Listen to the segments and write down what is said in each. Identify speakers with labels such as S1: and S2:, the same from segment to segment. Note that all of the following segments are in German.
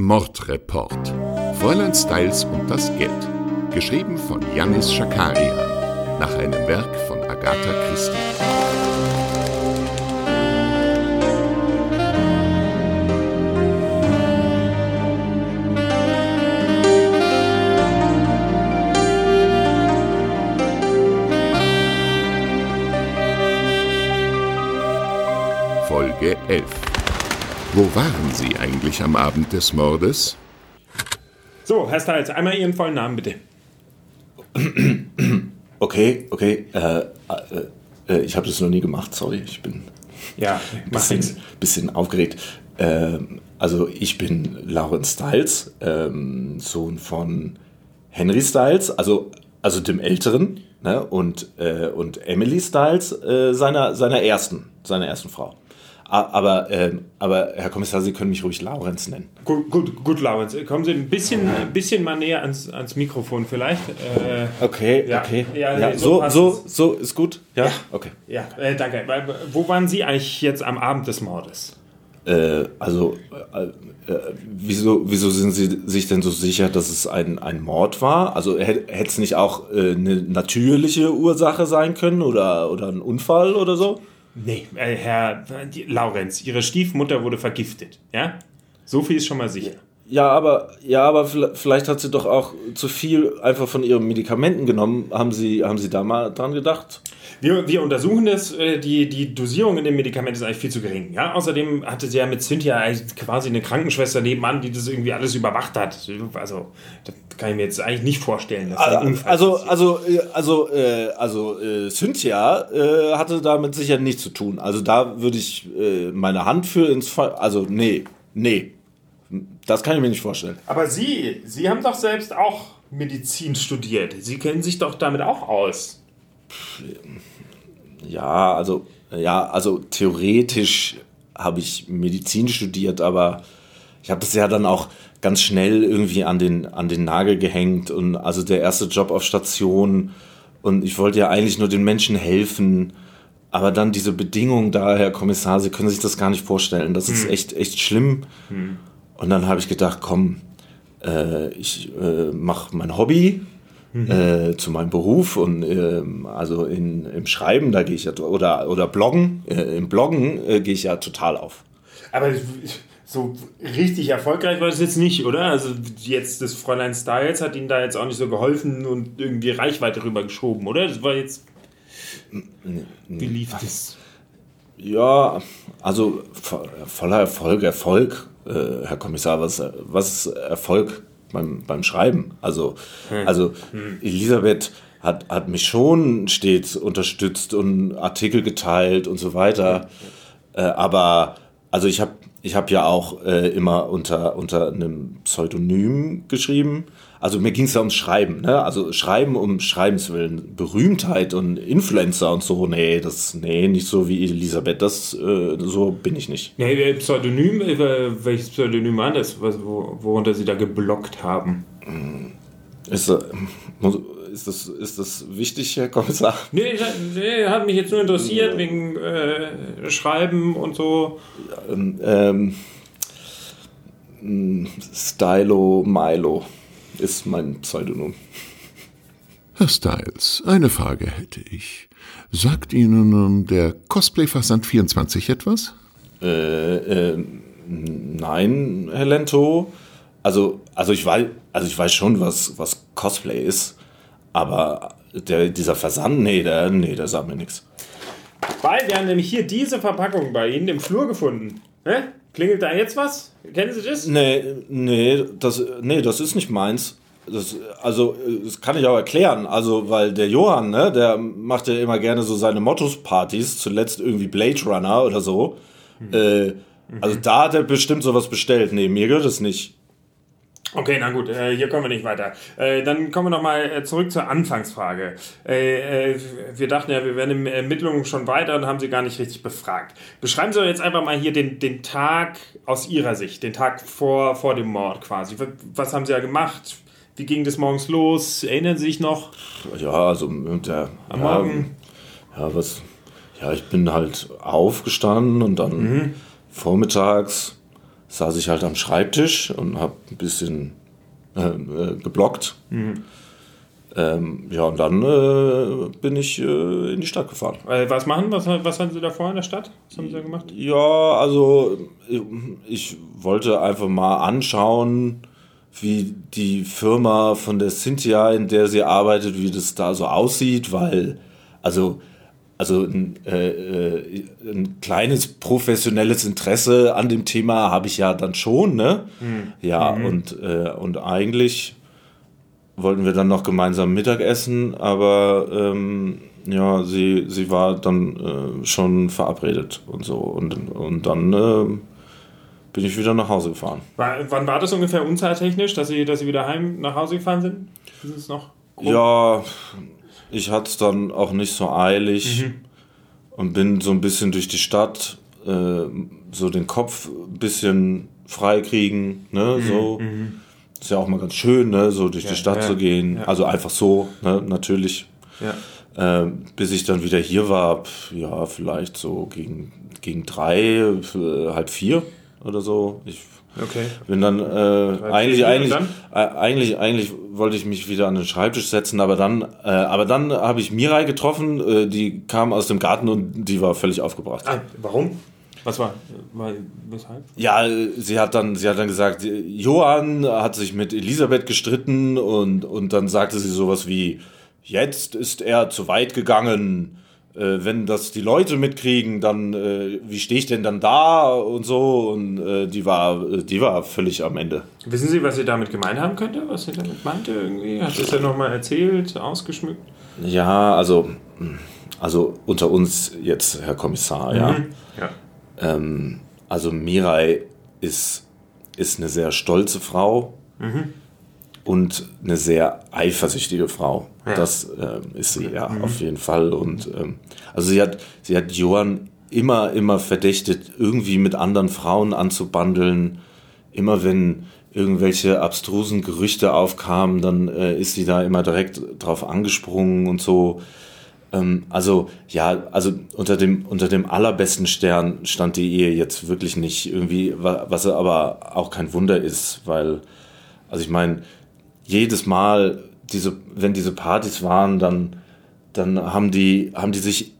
S1: Mordreport. Fräulein Styles und das Geld. Geschrieben von Yannis Schakarian. Nach einem Werk von Agatha Christie. Folge 11. Wo waren Sie eigentlich am Abend des Mordes?
S2: So, Herr Stiles, einmal Ihren vollen Namen bitte.
S3: Okay, okay. Äh, äh, äh, ich habe das noch nie gemacht, sorry. Ich bin
S2: Ja,
S3: ein bisschen, bisschen aufgeregt. Ähm, also ich bin Lawrence Styles, ähm, Sohn von Henry Styles, also, also dem Älteren, ne? und, äh, und Emily Styles, äh, seiner, seiner ersten, seiner ersten Frau. Aber, ähm, aber Herr Kommissar, Sie können mich ruhig Lawrence nennen.
S2: Gut, gut, gut, Lawrence. Kommen Sie ein bisschen, ein bisschen mal näher ans, ans Mikrofon vielleicht. Äh,
S3: Okay,
S2: Ja,
S3: okay.
S2: ja,
S3: Ja,
S2: so
S3: so, so, ist gut? Ja,
S2: Ja.
S3: okay.
S2: ja, äh, danke. Wo waren Sie eigentlich jetzt am Abend des Mordes?
S3: Äh, also, äh, äh, wieso, wieso sind Sie sich denn so sicher, dass es ein, ein Mord war? Also hätte es nicht auch äh, eine natürliche Ursache sein können oder, oder ein Unfall oder so?
S2: Nee, äh, Herr Laurenz, Ihre Stiefmutter wurde vergiftet, ja? So viel ist schon mal sicher.
S3: Ja, aber, ja, aber vielleicht hat sie doch auch zu viel einfach von ihren Medikamenten genommen. Haben Sie, haben Sie da mal dran gedacht?
S2: Wir, wir untersuchen das. äh, Die, die Dosierung in dem Medikament ist eigentlich viel zu gering. Ja? Außerdem hatte sie ja mit Cynthia quasi eine Krankenschwester nebenan, die das irgendwie alles überwacht hat. Also, das kann ich mir jetzt eigentlich nicht vorstellen. Unfall
S3: Also, also, äh, also, äh, also äh, Cynthia äh, hatte damit sicher nichts zu tun. Also da würde ich äh, meine Hand für ins Feuer. Also nee, nee, das kann ich mir nicht vorstellen.
S2: Aber Sie, Sie haben doch selbst auch Medizin studiert. Sie kennen sich doch damit auch aus.
S3: Ja, also, ja, also theoretisch habe ich Medizin studiert, aber ich habe das ja dann auch ganz schnell irgendwie an den, an den Nagel gehängt und also der erste Job auf Station und ich wollte ja eigentlich nur den Menschen helfen, aber dann diese Bedingungen da, Herr Kommissar, Sie können sich das gar nicht vorstellen, das ist echt, echt schlimm. Und dann habe ich gedacht, komm, äh, ich äh, mache mein Hobby äh, zu meinem Beruf und ähm, also in, im Schreiben, da gehe ich ja, oder, oder Bloggen, äh, im Bloggen äh, gehe ich ja total auf.
S2: Aber so richtig erfolgreich war das jetzt nicht, oder? Also jetzt das Fräulein Styles hat Ihnen da jetzt auch nicht so geholfen und irgendwie Reichweite rübergeschoben, oder? Das war jetzt... Wie lief das?
S3: Ja, also vo- voller Erfolg, Erfolg, äh, Herr Kommissar, was, was ist Erfolg beim, beim Schreiben? Also, also Elisabeth hat, hat mich schon stets unterstützt und Artikel geteilt und so weiter. Äh, aber also ich habe ich hab ja auch äh, immer unter, unter einem Pseudonym geschrieben. Also mir ging es ja ums Schreiben, ne? Also Schreiben um Schreibens willen. Berühmtheit und Influencer und so, nee, das, nee, nicht so wie Elisabeth, das, äh, so bin ich nicht.
S2: Nee, äh, Pseudonym, äh, welches Pseudonym war das, wo, worunter Sie da geblockt haben?
S3: Ist, äh, muss- ist, das, ist das wichtig, Herr Kommissar?
S2: Nee, ich- nee, hat mich jetzt nur interessiert wegen äh, Schreiben und so.
S3: Ähm, mh, Stylo Milo ist mein Pseudonym.
S1: Herr Styles, eine Frage hätte ich. Sagt Ihnen der Cosplay-Versand 24 etwas?
S3: Äh, äh, nein, Herr Lento. Also, also, ich weiß, also ich weiß schon, was, was Cosplay ist, aber der, dieser Versand, nee, der, nee, der sagt mir nichts.
S2: Weil wir haben nämlich hier diese Verpackung bei Ihnen im Flur gefunden. Hä? Klingelt da jetzt was? Kennen Sie das?
S3: Nee, nee, das, nee, das ist nicht meins. Das, also, das kann ich auch erklären. Also, weil der Johann, ne, der macht ja immer gerne so seine Mottos-Partys, zuletzt irgendwie Blade Runner oder so. Äh, also, da hat er bestimmt sowas bestellt. Nee, mir gehört es nicht.
S2: Okay, na gut, äh, hier kommen wir nicht weiter. Äh, dann kommen wir nochmal äh, zurück zur Anfangsfrage. Wir dachten ja, wir wären in Ermittlungen schon weiter und haben Sie gar nicht richtig befragt. Beschreiben Sie doch jetzt einfach mal hier den, den Tag aus Ihrer Sicht, den Tag vor, vor dem Mord quasi. Was, haben Sie ja gemacht? Wie ging das morgens los? Erinnern Sie sich noch?
S3: Ja, also, der,
S2: Am
S3: ja,
S2: Morgen?
S3: Ja, was, ja, ich bin halt aufgestanden und dann vormittags saß ich halt am Schreibtisch und habe ein bisschen äh, äh, geblockt. Mhm. Ähm, ja, und dann äh, bin ich äh, in die Stadt gefahren.
S2: Äh, was machen? Was, was hatten Sie da vor in der Stadt? Was haben Sie da gemacht?
S3: Ja, also ich wollte einfach mal anschauen, wie die Firma von der Cynthia, in der sie arbeitet, wie das da so aussieht, weil, also, also ein, äh, äh ein kleines professionelles Interesse an dem Thema habe ich ja dann schon, ne? Mhm. Ja, mhm. Und, äh, und eigentlich wollten wir dann noch gemeinsam Mittagessen, aber ähm, ja, sie, sie war dann äh, schon verabredet und so. Und, und dann äh, bin ich wieder nach Hause gefahren.
S2: wann war das ungefähr unzeittechnisch, dass Sie, dass sie wieder heim nach Hause gefahren sind? Ist es noch
S3: grob? Ja, ich hatte es dann auch nicht so eilig mhm. und bin so ein bisschen durch die Stadt, äh, so den Kopf ein bisschen freikriegen, ne, mhm. so. Mhm. Ist ja auch mal ganz schön, ne, so durch ja, die Stadt ja, zu gehen. Ja. Also einfach so, ne, natürlich. Äh, bis ich dann wieder hier war, ja, vielleicht so gegen, gegen drei, äh, halb vier oder so. Ich okay. bin dann äh, eigentlich, eigentlich, dann? Äh, eigentlich, eigentlich wollte ich mich wieder an den Schreibtisch setzen, aber dann, äh, aber dann habe ich Mirai getroffen, äh, die kam aus dem Garten und die war völlig aufgebracht.
S2: Ah, warum? Was war, war weshalb?
S3: Ja, sie hat dann, sie hat dann gesagt, Johann hat sich mit Elisabeth gestritten und, und dann sagte sie sowas wie, jetzt ist er zu weit gegangen wenn das die Leute mitkriegen, dann äh, wie stehe ich denn dann da und so und äh, die war die war völlig am Ende.
S2: Wissen Sie, was sie damit gemeint haben könnte? Was sie damit meinte irgendwie? Hat sie es ja nochmal erzählt, ausgeschmückt?
S3: Ja, also also unter uns jetzt Herr Kommissar, ja. Mhm. ja. Ähm, also Mirai ist ist eine sehr stolze Frau. Mhm und eine sehr eifersüchtige Frau. Ja. Das ähm, ist sie, ja, mhm. auf jeden Fall. Und ähm, also sie hat, sie hat Johann immer, immer verdächtigt, irgendwie mit anderen Frauen anzubandeln. Immer wenn irgendwelche abstrusen Gerüchte aufkamen, dann äh, ist sie da immer direkt drauf angesprungen und so. Ähm, also ja, also unter dem unter dem allerbesten Stern stand die Ehe jetzt wirklich nicht irgendwie, was aber auch kein Wunder ist, weil also ich meine jedes Mal, diese, wenn diese Partys waren, dann, dann haben die, haben die sich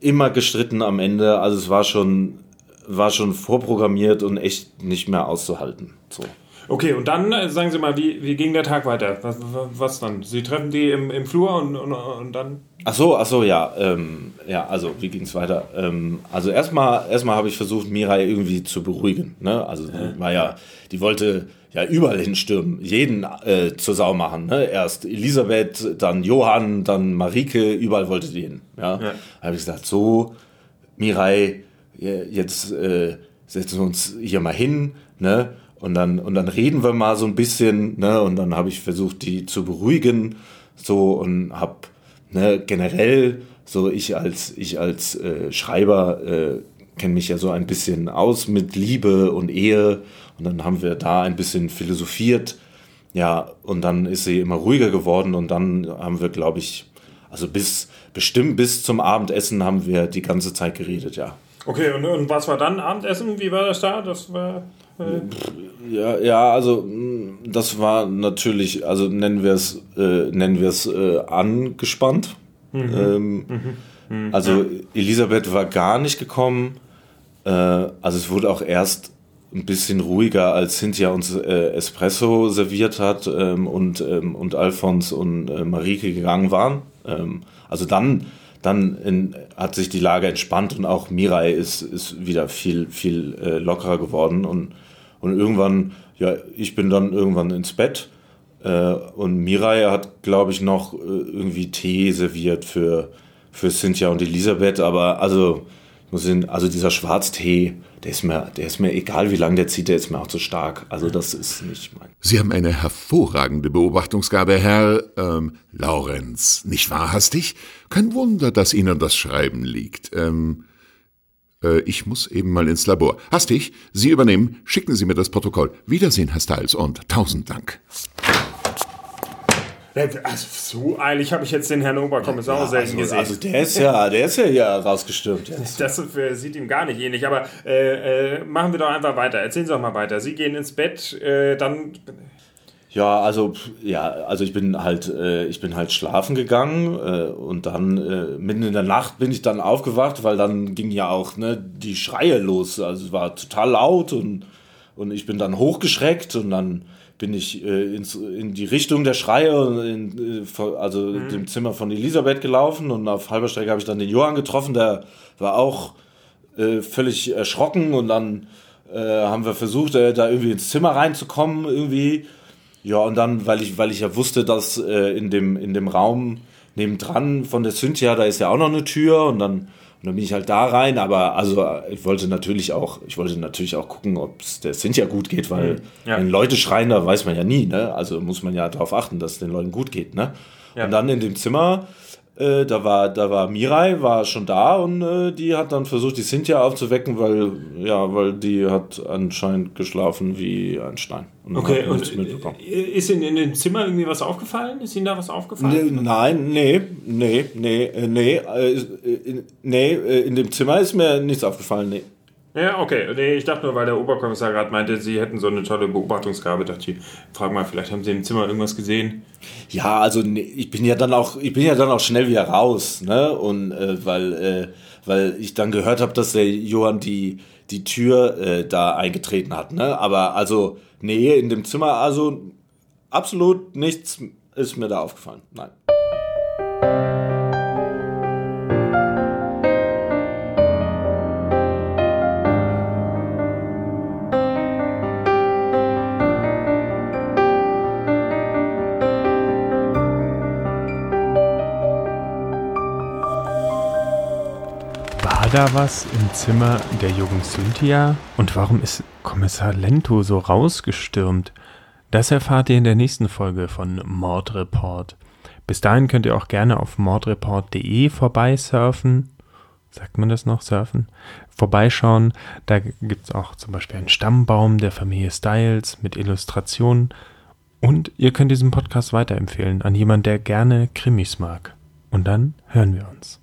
S3: immer gestritten am Ende. Also es war schon, war schon vorprogrammiert und echt nicht mehr auszuhalten. So.
S2: Okay, und dann äh, sagen Sie mal, wie, wie ging der Tag weiter? Was, was dann? Sie treffen die im, im Flur und, und, und dann?
S3: Ach so, ach so, ja. Ähm, ja, also wie ging es weiter? Ähm, also erstmal erstmal habe ich versucht, Mirai irgendwie zu beruhigen. Ne? Also die war ja, die wollte ja überall hinstürmen, jeden äh, zur Sau machen. Ne? Erst Elisabeth, dann Johann, dann Marike, überall wollte die hin. Ja? ja. Da habe ich gesagt, so, Mirai, jetzt äh, setzen wir uns hier mal hin, ne? Und dann, und dann reden wir mal so ein bisschen, ne? Und dann habe ich versucht, die zu beruhigen, so und habe ne, generell so ich als ich als äh, Schreiber äh, kenne mich ja so ein bisschen aus mit Liebe und Ehe und dann haben wir da ein bisschen philosophiert. Ja, und dann ist sie immer ruhiger geworden und dann haben wir, glaube ich, also bis bestimmt bis zum Abendessen haben wir die ganze Zeit geredet, ja.
S2: Okay, und, und was war dann Abendessen? Wie war das da? Das war
S3: ja, ja, also mm, das war natürlich, also nennen wir es, äh, nennen wir es äh, angespannt. Mhm. Ähm, mhm. Mhm. Also Elisabeth war gar nicht gekommen. Äh, also es wurde auch erst ein bisschen ruhiger, als Cynthia uns äh, Espresso serviert hat ähm, und, ähm, und Alphons und äh, Marike gegangen waren. Ähm, also dann dann in, hat sich die Lage entspannt und auch Mirai ist, ist wieder viel, viel äh, lockerer geworden. Und, und irgendwann, ja, ich bin dann irgendwann ins Bett äh, und Mirai hat, glaube ich, noch äh, irgendwie Tee serviert für, für Cynthia und Elisabeth. Aber also, sehen, also dieser Schwarztee, der ist mir, der ist mir egal, wie lange der zieht, der ist mir auch zu stark. Also das ist nicht mein.
S1: Sie haben eine hervorragende Beobachtungsgabe, Herr ähm, Laurenz. Nicht wahr, hastig? Kein Wunder, dass Ihnen das Schreiben liegt. Ähm, äh, ich muss eben mal ins Labor. Hastig, Sie übernehmen. Schicken Sie mir das Protokoll. Wiedersehen, Herr Stiles, und tausend Dank.
S2: Also, so eilig habe ich jetzt den Herrn Oberkommissar
S3: ja,
S2: selten
S3: also,
S2: gesehen.
S3: Also der ist ja, der ist ja hier rausgestürmt.
S2: Jetzt. Das äh, sieht ihm gar nicht ähnlich. Aber äh, äh, machen wir doch einfach weiter. Erzählen Sie doch mal weiter. Sie gehen ins Bett, äh, dann.
S3: Ja, also ja, also ich bin halt, äh, ich bin halt schlafen gegangen äh, und dann mitten in der Nacht bin ich dann aufgewacht, weil dann ging ja auch ne die Schreie los. Also es war total laut und und ich bin dann hochgeschreckt und dann bin ich äh, ins, in die Richtung der Schreie, in, äh, also mhm. dem Zimmer von Elisabeth gelaufen und auf halber Strecke habe ich dann den Johann getroffen, der war auch äh, völlig erschrocken und dann äh, haben wir versucht, äh, da irgendwie ins Zimmer reinzukommen irgendwie. Ja, und dann, weil ich, weil ich ja wusste, dass äh, in, dem, in dem Raum nebendran von der Cynthia, da ist ja auch noch eine Tür und dann und dann bin ich halt da rein, aber also ich wollte natürlich auch, ich wollte natürlich auch gucken, ob es der Cynthia gut geht, weil mhm. ja. wenn Leute schreien, da weiß man ja nie, ne? Also muss man ja darauf achten, dass es den Leuten gut geht, ne? Ja. Und dann in dem Zimmer äh, da war, da war Mirai, war schon da und äh, die hat dann versucht, die Cynthia aufzuwecken, weil, ja, weil die hat anscheinend geschlafen wie ein Stein.
S2: Und okay, und ist Ihnen in dem Zimmer irgendwie was aufgefallen? Ist Ihnen da was aufgefallen?
S3: Nee, nein, nee, nee, nee, äh, nee, äh, nee, in dem Zimmer ist mir nichts aufgefallen, nee.
S2: Ja, okay. Nee, ich dachte nur, weil der Oberkommissar gerade meinte, Sie hätten so eine tolle Beobachtungsgabe. Dachte ich, frag mal, vielleicht haben Sie im Zimmer irgendwas gesehen?
S3: Ja, also ich bin ja dann auch, ich bin ja dann auch schnell wieder raus, ne? Und äh, weil, äh, weil ich dann gehört habe, dass der Johann die die Tür äh, da eingetreten hat, ne? Aber also nee, in dem Zimmer also absolut nichts ist mir da aufgefallen. Nein.
S4: Da was im Zimmer der jungen Cynthia? Und warum ist Kommissar Lento so rausgestürmt? Das erfahrt ihr in der nächsten Folge von Mordreport. Bis dahin könnt ihr auch gerne auf mordreport.de vorbeisurfen. Sagt man das noch, surfen? Vorbeischauen. Da gibt es auch zum Beispiel einen Stammbaum der Familie Styles mit Illustrationen. Und ihr könnt diesen Podcast weiterempfehlen an jemanden, der gerne Krimis mag. Und dann hören wir uns.